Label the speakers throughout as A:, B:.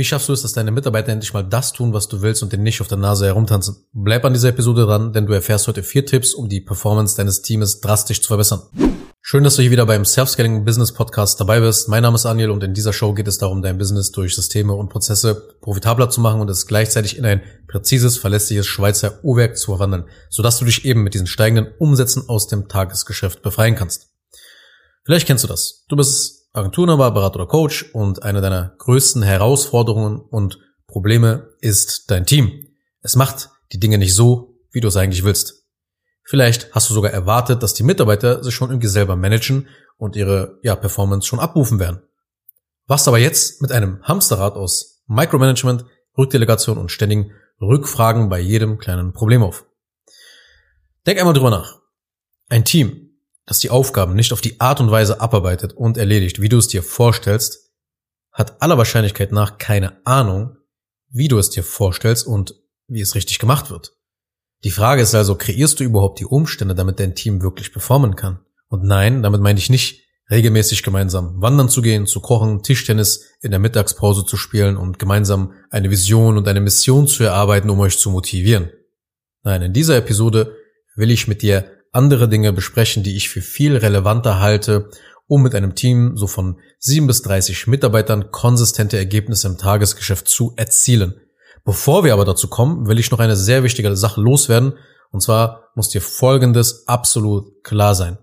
A: Wie schaffst du es, dass deine Mitarbeiter endlich mal das tun, was du willst und den nicht auf der Nase herumtanzen? Bleib an dieser Episode dran, denn du erfährst heute vier Tipps, um die Performance deines Teams drastisch zu verbessern. Schön, dass du hier wieder beim Self-Scaling Business Podcast dabei bist. Mein Name ist Daniel und in dieser Show geht es darum, dein Business durch Systeme und Prozesse profitabler zu machen und es gleichzeitig in ein präzises, verlässliches Schweizer Uhrwerk zu verwandeln, sodass du dich eben mit diesen steigenden Umsätzen aus dem Tagesgeschäft befreien kannst. Vielleicht kennst du das. Du bist Agenturinhaber, Berater oder Coach und eine deiner größten Herausforderungen und Probleme ist dein Team. Es macht die Dinge nicht so, wie du es eigentlich willst. Vielleicht hast du sogar erwartet, dass die Mitarbeiter sich schon irgendwie selber managen und ihre ja, Performance schon abrufen werden. Was aber jetzt mit einem Hamsterrad aus Micromanagement, Rückdelegation und ständigen Rückfragen bei jedem kleinen Problem auf? Denk einmal drüber nach. Ein Team, das die Aufgaben nicht auf die Art und Weise abarbeitet und erledigt, wie du es dir vorstellst, hat aller Wahrscheinlichkeit nach keine Ahnung, wie du es dir vorstellst und wie es richtig gemacht wird. Die Frage ist also, kreierst du überhaupt die Umstände, damit dein Team wirklich performen kann? Und nein, damit meine ich nicht, regelmäßig gemeinsam wandern zu gehen, zu kochen, Tischtennis in der Mittagspause zu spielen und gemeinsam eine Vision und eine Mission zu erarbeiten, um euch zu motivieren. Nein, in dieser Episode will ich mit dir andere Dinge besprechen, die ich für viel relevanter halte, um mit einem Team so von 7 bis 30 Mitarbeitern konsistente Ergebnisse im Tagesgeschäft zu erzielen. Bevor wir aber dazu kommen, will ich noch eine sehr wichtige Sache loswerden. Und zwar muss dir Folgendes absolut klar sein.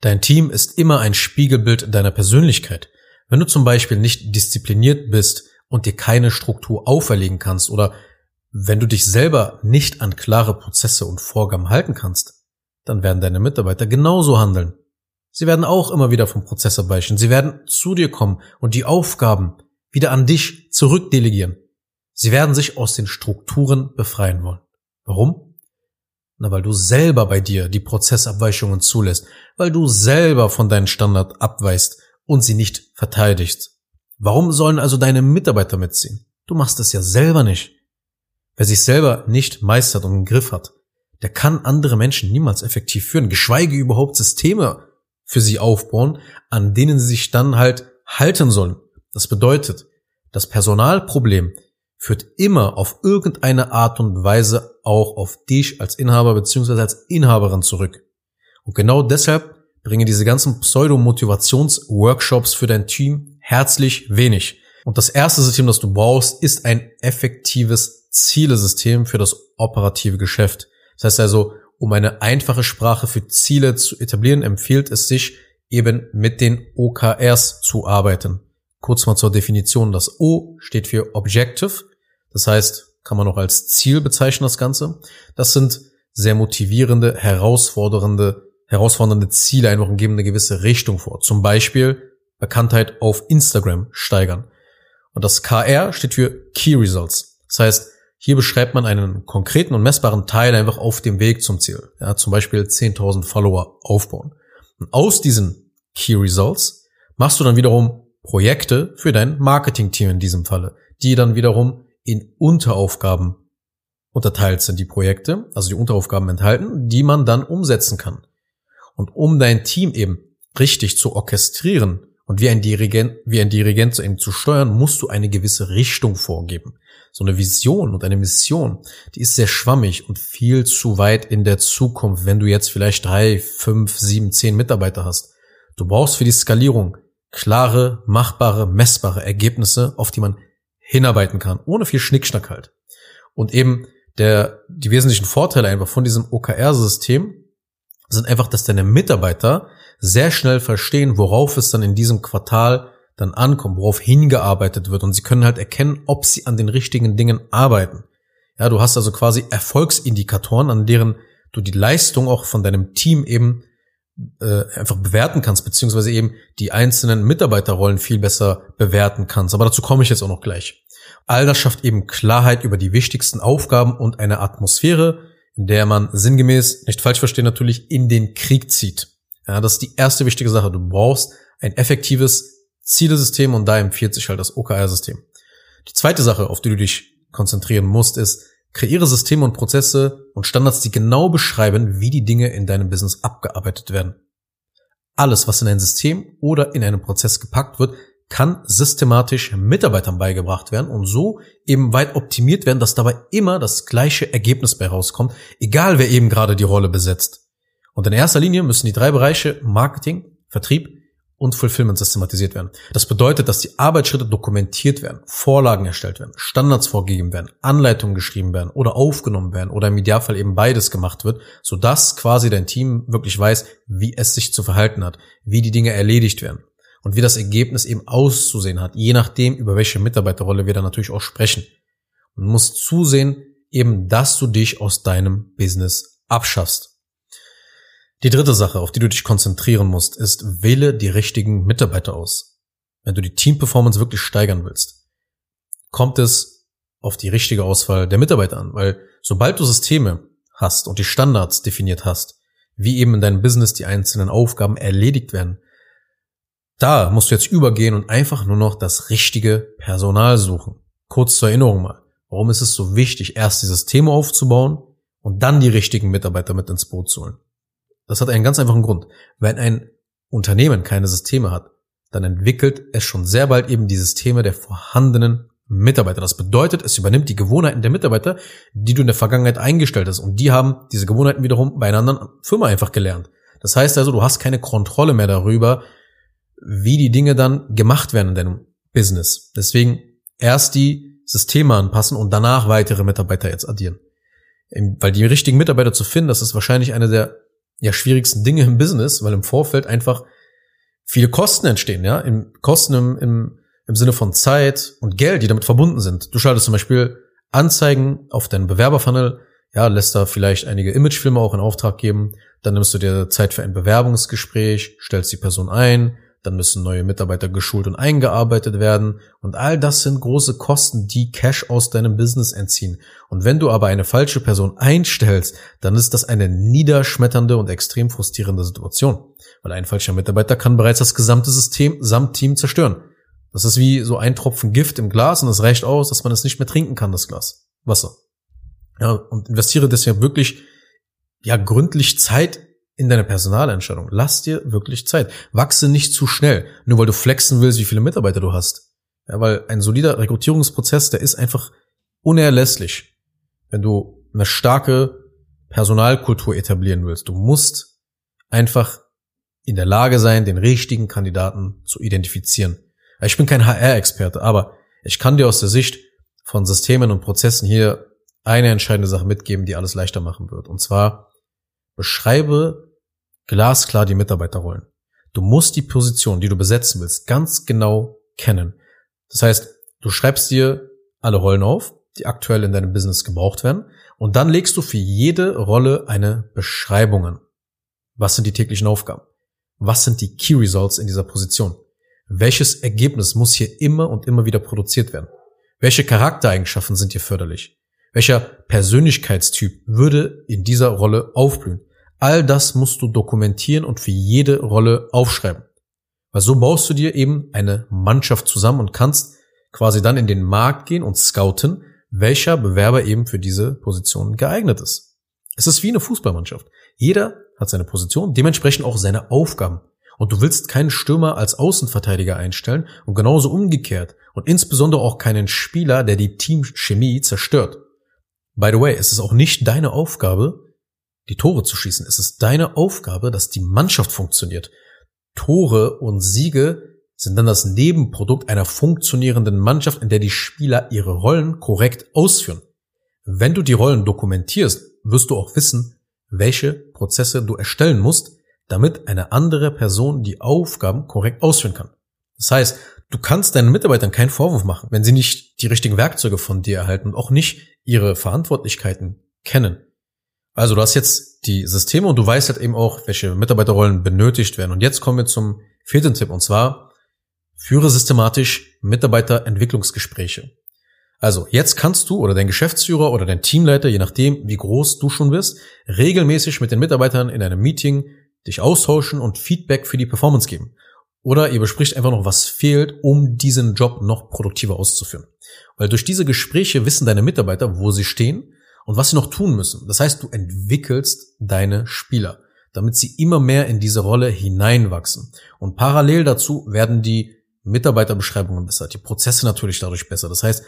A: Dein Team ist immer ein Spiegelbild deiner Persönlichkeit. Wenn du zum Beispiel nicht diszipliniert bist und dir keine Struktur auferlegen kannst oder wenn du dich selber nicht an klare Prozesse und Vorgaben halten kannst, dann werden deine Mitarbeiter genauso handeln. Sie werden auch immer wieder vom Prozess abweichen. Sie werden zu dir kommen und die Aufgaben wieder an dich zurückdelegieren. Sie werden sich aus den Strukturen befreien wollen. Warum? Na, weil du selber bei dir die Prozessabweichungen zulässt, weil du selber von deinen Standard abweist und sie nicht verteidigst. Warum sollen also deine Mitarbeiter mitziehen? Du machst es ja selber nicht. Wer sich selber nicht meistert und einen Griff hat, der kann andere Menschen niemals effektiv führen, geschweige überhaupt Systeme für sie aufbauen, an denen sie sich dann halt halten sollen. Das bedeutet, das Personalproblem führt immer auf irgendeine Art und Weise auch auf dich als Inhaber beziehungsweise als Inhaberin zurück. Und genau deshalb bringen diese ganzen Pseudo-Motivations-Workshops für dein Team herzlich wenig. Und das erste System, das du brauchst, ist ein effektives Zielesystem für das operative Geschäft. Das heißt also, um eine einfache Sprache für Ziele zu etablieren, empfiehlt es sich eben mit den OKRs zu arbeiten. Kurz mal zur Definition. Das O steht für Objective das heißt, kann man auch als Ziel bezeichnen, das Ganze. Das sind sehr motivierende, herausfordernde, herausfordernde Ziele, einfach und geben eine gewisse Richtung vor. Zum Beispiel Bekanntheit auf Instagram steigern. Und das KR steht für Key Results. Das heißt, hier beschreibt man einen konkreten und messbaren Teil einfach auf dem Weg zum Ziel. Ja, zum Beispiel 10.000 Follower aufbauen. Und aus diesen Key Results machst du dann wiederum Projekte für dein Marketing-Team in diesem Falle, die dann wiederum in Unteraufgaben unterteilt sind die Projekte, also die Unteraufgaben enthalten, die man dann umsetzen kann. Und um dein Team eben richtig zu orchestrieren und wie ein Dirigent, wie ein Dirigent eben zu steuern, musst du eine gewisse Richtung vorgeben. So eine Vision und eine Mission, die ist sehr schwammig und viel zu weit in der Zukunft, wenn du jetzt vielleicht drei, fünf, sieben, zehn Mitarbeiter hast. Du brauchst für die Skalierung klare, machbare, messbare Ergebnisse, auf die man hinarbeiten kann, ohne viel Schnickschnack halt. Und eben der, die wesentlichen Vorteile einfach von diesem OKR-System sind einfach, dass deine Mitarbeiter sehr schnell verstehen, worauf es dann in diesem Quartal dann ankommt, worauf hingearbeitet wird und sie können halt erkennen, ob sie an den richtigen Dingen arbeiten. Ja, du hast also quasi Erfolgsindikatoren, an deren du die Leistung auch von deinem Team eben äh, einfach bewerten kannst, beziehungsweise eben die einzelnen Mitarbeiterrollen viel besser bewerten kannst. Aber dazu komme ich jetzt auch noch gleich. All das schafft eben Klarheit über die wichtigsten Aufgaben und eine Atmosphäre, in der man sinngemäß, nicht falsch verstehen natürlich, in den Krieg zieht. Ja, das ist die erste wichtige Sache. Du brauchst ein effektives Zielesystem und da empfiehlt sich halt das OKR-System. Die zweite Sache, auf die du dich konzentrieren musst, ist, kreiere Systeme und Prozesse und Standards, die genau beschreiben, wie die Dinge in deinem Business abgearbeitet werden. Alles, was in ein System oder in einen Prozess gepackt wird, kann systematisch Mitarbeitern beigebracht werden und so eben weit optimiert werden, dass dabei immer das gleiche Ergebnis bei rauskommt, egal wer eben gerade die Rolle besetzt. Und in erster Linie müssen die drei Bereiche Marketing, Vertrieb und Fulfillment systematisiert werden. Das bedeutet, dass die Arbeitsschritte dokumentiert werden, Vorlagen erstellt werden, Standards vorgegeben werden, Anleitungen geschrieben werden oder aufgenommen werden oder im Idealfall eben beides gemacht wird, sodass quasi dein Team wirklich weiß, wie es sich zu verhalten hat, wie die Dinge erledigt werden und wie das Ergebnis eben auszusehen hat, je nachdem, über welche Mitarbeiterrolle wir dann natürlich auch sprechen. Und musst zusehen, eben, dass du dich aus deinem Business abschaffst. Die dritte Sache, auf die du dich konzentrieren musst, ist, wähle die richtigen Mitarbeiter aus. Wenn du die Teamperformance wirklich steigern willst, kommt es auf die richtige Auswahl der Mitarbeiter an, weil sobald du Systeme hast und die Standards definiert hast, wie eben in deinem Business die einzelnen Aufgaben erledigt werden, da musst du jetzt übergehen und einfach nur noch das richtige Personal suchen. Kurz zur Erinnerung mal. Warum ist es so wichtig, erst die Systeme aufzubauen und dann die richtigen Mitarbeiter mit ins Boot zu holen? Das hat einen ganz einfachen Grund. Wenn ein Unternehmen keine Systeme hat, dann entwickelt es schon sehr bald eben die Systeme der vorhandenen Mitarbeiter. Das bedeutet, es übernimmt die Gewohnheiten der Mitarbeiter, die du in der Vergangenheit eingestellt hast. Und die haben diese Gewohnheiten wiederum bei einer anderen Firma einfach gelernt. Das heißt also, du hast keine Kontrolle mehr darüber, wie die Dinge dann gemacht werden in deinem Business. Deswegen erst die Systeme anpassen und danach weitere Mitarbeiter jetzt addieren. Weil die richtigen Mitarbeiter zu finden, das ist wahrscheinlich eine der ja, schwierigsten Dinge im Business, weil im Vorfeld einfach viele Kosten entstehen, ja, im Kosten im, im, im Sinne von Zeit und Geld, die damit verbunden sind. Du schaltest zum Beispiel Anzeigen auf deinen Bewerberfunnel, ja, lässt da vielleicht einige Imagefilme auch in Auftrag geben, dann nimmst du dir Zeit für ein Bewerbungsgespräch, stellst die Person ein, dann müssen neue Mitarbeiter geschult und eingearbeitet werden und all das sind große Kosten, die Cash aus deinem Business entziehen. Und wenn du aber eine falsche Person einstellst, dann ist das eine niederschmetternde und extrem frustrierende Situation, weil ein falscher Mitarbeiter kann bereits das gesamte System samt Team zerstören. Das ist wie so ein Tropfen Gift im Glas und es reicht aus, dass man es nicht mehr trinken kann, das Glas. Wasser. Ja, und investiere deswegen wirklich ja gründlich Zeit in deiner Personalentscheidung. Lass dir wirklich Zeit. Wachse nicht zu schnell, nur weil du flexen willst, wie viele Mitarbeiter du hast. Ja, weil ein solider Rekrutierungsprozess, der ist einfach unerlässlich. Wenn du eine starke Personalkultur etablieren willst, du musst einfach in der Lage sein, den richtigen Kandidaten zu identifizieren. Ich bin kein HR-Experte, aber ich kann dir aus der Sicht von Systemen und Prozessen hier eine entscheidende Sache mitgeben, die alles leichter machen wird. Und zwar beschreibe glasklar die Mitarbeiterrollen. Du musst die Position, die du besetzen willst, ganz genau kennen. Das heißt, du schreibst dir alle Rollen auf, die aktuell in deinem Business gebraucht werden, und dann legst du für jede Rolle eine Beschreibung an. Was sind die täglichen Aufgaben? Was sind die Key Results in dieser Position? Welches Ergebnis muss hier immer und immer wieder produziert werden? Welche Charaktereigenschaften sind hier förderlich? Welcher Persönlichkeitstyp würde in dieser Rolle aufblühen? All das musst du dokumentieren und für jede Rolle aufschreiben. Weil so baust du dir eben eine Mannschaft zusammen und kannst quasi dann in den Markt gehen und scouten, welcher Bewerber eben für diese Position geeignet ist. Es ist wie eine Fußballmannschaft. Jeder hat seine Position, dementsprechend auch seine Aufgaben. Und du willst keinen Stürmer als Außenverteidiger einstellen und genauso umgekehrt und insbesondere auch keinen Spieler, der die Teamchemie zerstört. By the way, es ist auch nicht deine Aufgabe, die Tore zu schießen. Es ist deine Aufgabe, dass die Mannschaft funktioniert. Tore und Siege sind dann das Nebenprodukt einer funktionierenden Mannschaft, in der die Spieler ihre Rollen korrekt ausführen. Wenn du die Rollen dokumentierst, wirst du auch wissen, welche Prozesse du erstellen musst, damit eine andere Person die Aufgaben korrekt ausführen kann. Das heißt, du kannst deinen Mitarbeitern keinen Vorwurf machen, wenn sie nicht die richtigen Werkzeuge von dir erhalten und auch nicht ihre Verantwortlichkeiten kennen. Also du hast jetzt die Systeme und du weißt halt eben auch, welche Mitarbeiterrollen benötigt werden. Und jetzt kommen wir zum vierten Tipp und zwar führe systematisch Mitarbeiterentwicklungsgespräche. Also jetzt kannst du oder dein Geschäftsführer oder dein Teamleiter, je nachdem wie groß du schon bist, regelmäßig mit den Mitarbeitern in einem Meeting dich austauschen und Feedback für die Performance geben. Oder ihr bespricht einfach noch, was fehlt, um diesen Job noch produktiver auszuführen. Weil durch diese Gespräche wissen deine Mitarbeiter, wo sie stehen und was sie noch tun müssen. Das heißt, du entwickelst deine Spieler, damit sie immer mehr in diese Rolle hineinwachsen. Und parallel dazu werden die Mitarbeiterbeschreibungen besser, die Prozesse natürlich dadurch besser. Das heißt,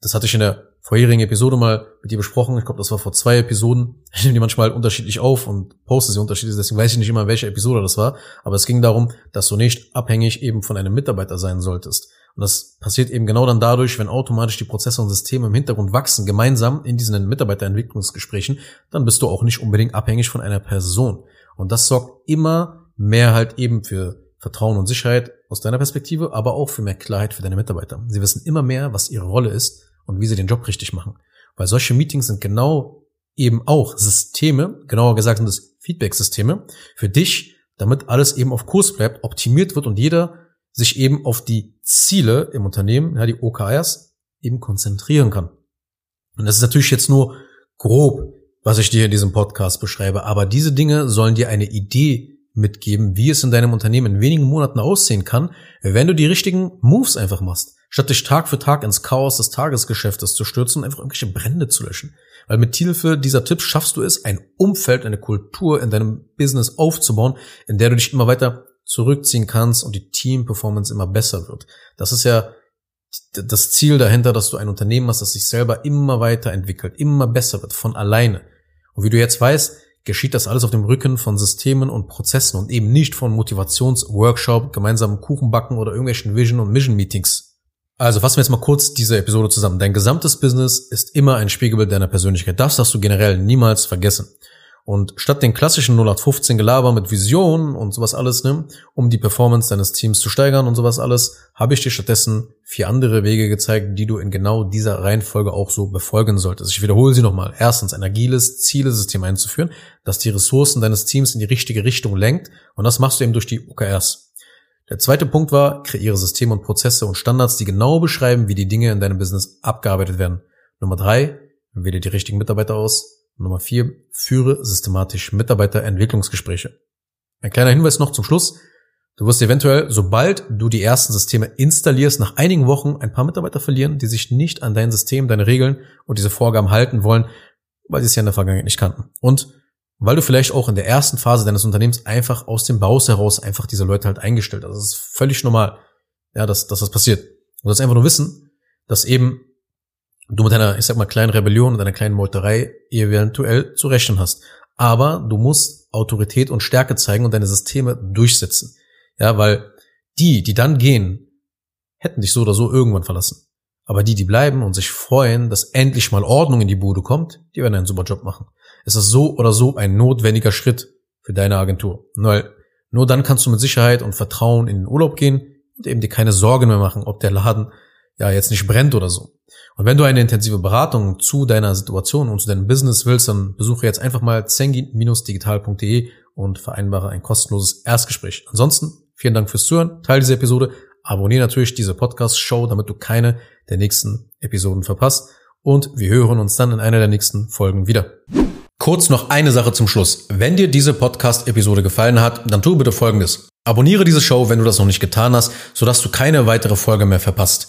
A: das hatte ich in der vorherigen Episode mal mit dir besprochen. Ich glaube, das war vor zwei Episoden. Ich nehme die manchmal unterschiedlich auf und poste sie unterschiedlich, deswegen weiß ich nicht immer, welche Episode das war. Aber es ging darum, dass du nicht abhängig eben von einem Mitarbeiter sein solltest. Und das passiert eben genau dann dadurch, wenn automatisch die Prozesse und Systeme im Hintergrund wachsen, gemeinsam in diesen Mitarbeiterentwicklungsgesprächen, dann bist du auch nicht unbedingt abhängig von einer Person. Und das sorgt immer mehr halt eben für Vertrauen und Sicherheit aus deiner Perspektive, aber auch für mehr Klarheit für deine Mitarbeiter. Sie wissen immer mehr, was ihre Rolle ist und wie sie den Job richtig machen. Weil solche Meetings sind genau eben auch Systeme, genauer gesagt sind es Feedback-Systeme für dich, damit alles eben auf Kurs bleibt, optimiert wird und jeder sich eben auf die Ziele im Unternehmen, ja, die OKRs, eben konzentrieren kann. Und das ist natürlich jetzt nur grob, was ich dir in diesem Podcast beschreibe, aber diese Dinge sollen dir eine Idee mitgeben, wie es in deinem Unternehmen in wenigen Monaten aussehen kann, wenn du die richtigen Moves einfach machst, statt dich Tag für Tag ins Chaos des Tagesgeschäftes zu stürzen und einfach irgendwelche Brände zu löschen. Weil mit Hilfe dieser Tipps schaffst du es, ein Umfeld, eine Kultur in deinem Business aufzubauen, in der du dich immer weiter zurückziehen kannst und die Team-Performance immer besser wird. Das ist ja das Ziel dahinter, dass du ein Unternehmen hast, das sich selber immer weiterentwickelt, immer besser wird, von alleine. Und wie du jetzt weißt, geschieht das alles auf dem Rücken von Systemen und Prozessen und eben nicht von Motivationsworkshop, gemeinsamen Kuchenbacken oder irgendwelchen Vision- und Mission-Meetings. Also fassen wir jetzt mal kurz diese Episode zusammen. Dein gesamtes Business ist immer ein Spiegelbild deiner Persönlichkeit. Das darfst du generell niemals vergessen. Und statt den klassischen 0815 Gelaber mit Visionen und sowas alles, ne, um die Performance deines Teams zu steigern und sowas alles, habe ich dir stattdessen vier andere Wege gezeigt, die du in genau dieser Reihenfolge auch so befolgen solltest. Ich wiederhole sie nochmal. Erstens, ein agiles Zielesystem einzuführen, das die Ressourcen deines Teams in die richtige Richtung lenkt. Und das machst du eben durch die OKRs. Der zweite Punkt war, kreiere Systeme und Prozesse und Standards, die genau beschreiben, wie die Dinge in deinem Business abgearbeitet werden. Nummer drei, wähle die richtigen Mitarbeiter aus. Nummer vier, führe systematisch Mitarbeiterentwicklungsgespräche. Ein kleiner Hinweis noch zum Schluss. Du wirst eventuell, sobald du die ersten Systeme installierst, nach einigen Wochen ein paar Mitarbeiter verlieren, die sich nicht an dein System, deine Regeln und diese Vorgaben halten wollen, weil sie es ja in der Vergangenheit nicht kannten. Und weil du vielleicht auch in der ersten Phase deines Unternehmens einfach aus dem Baus heraus einfach diese Leute halt eingestellt hast. Das ist völlig normal, ja, dass, dass das passiert. Du sollst einfach nur wissen, dass eben du mit einer, ich sag mal, kleinen Rebellion und einer kleinen Meuterei eventuell zu rechnen hast. Aber du musst Autorität und Stärke zeigen und deine Systeme durchsetzen. Ja, weil die, die dann gehen, hätten dich so oder so irgendwann verlassen. Aber die, die bleiben und sich freuen, dass endlich mal Ordnung in die Bude kommt, die werden einen super Job machen. Es ist so oder so ein notwendiger Schritt für deine Agentur. Weil nur dann kannst du mit Sicherheit und Vertrauen in den Urlaub gehen und eben dir keine Sorgen mehr machen, ob der Laden ja jetzt nicht brennt oder so. Und wenn du eine intensive Beratung zu deiner Situation und zu deinem Business willst, dann besuche jetzt einfach mal zengi-digital.de und vereinbare ein kostenloses Erstgespräch. Ansonsten vielen Dank fürs Zuhören, teile diese Episode, abonniere natürlich diese Podcast-Show, damit du keine der nächsten Episoden verpasst und wir hören uns dann in einer der nächsten Folgen wieder. Kurz noch eine Sache zum Schluss. Wenn dir diese Podcast-Episode gefallen hat, dann tu bitte Folgendes. Abonniere diese Show, wenn du das noch nicht getan hast, sodass du keine weitere Folge mehr verpasst.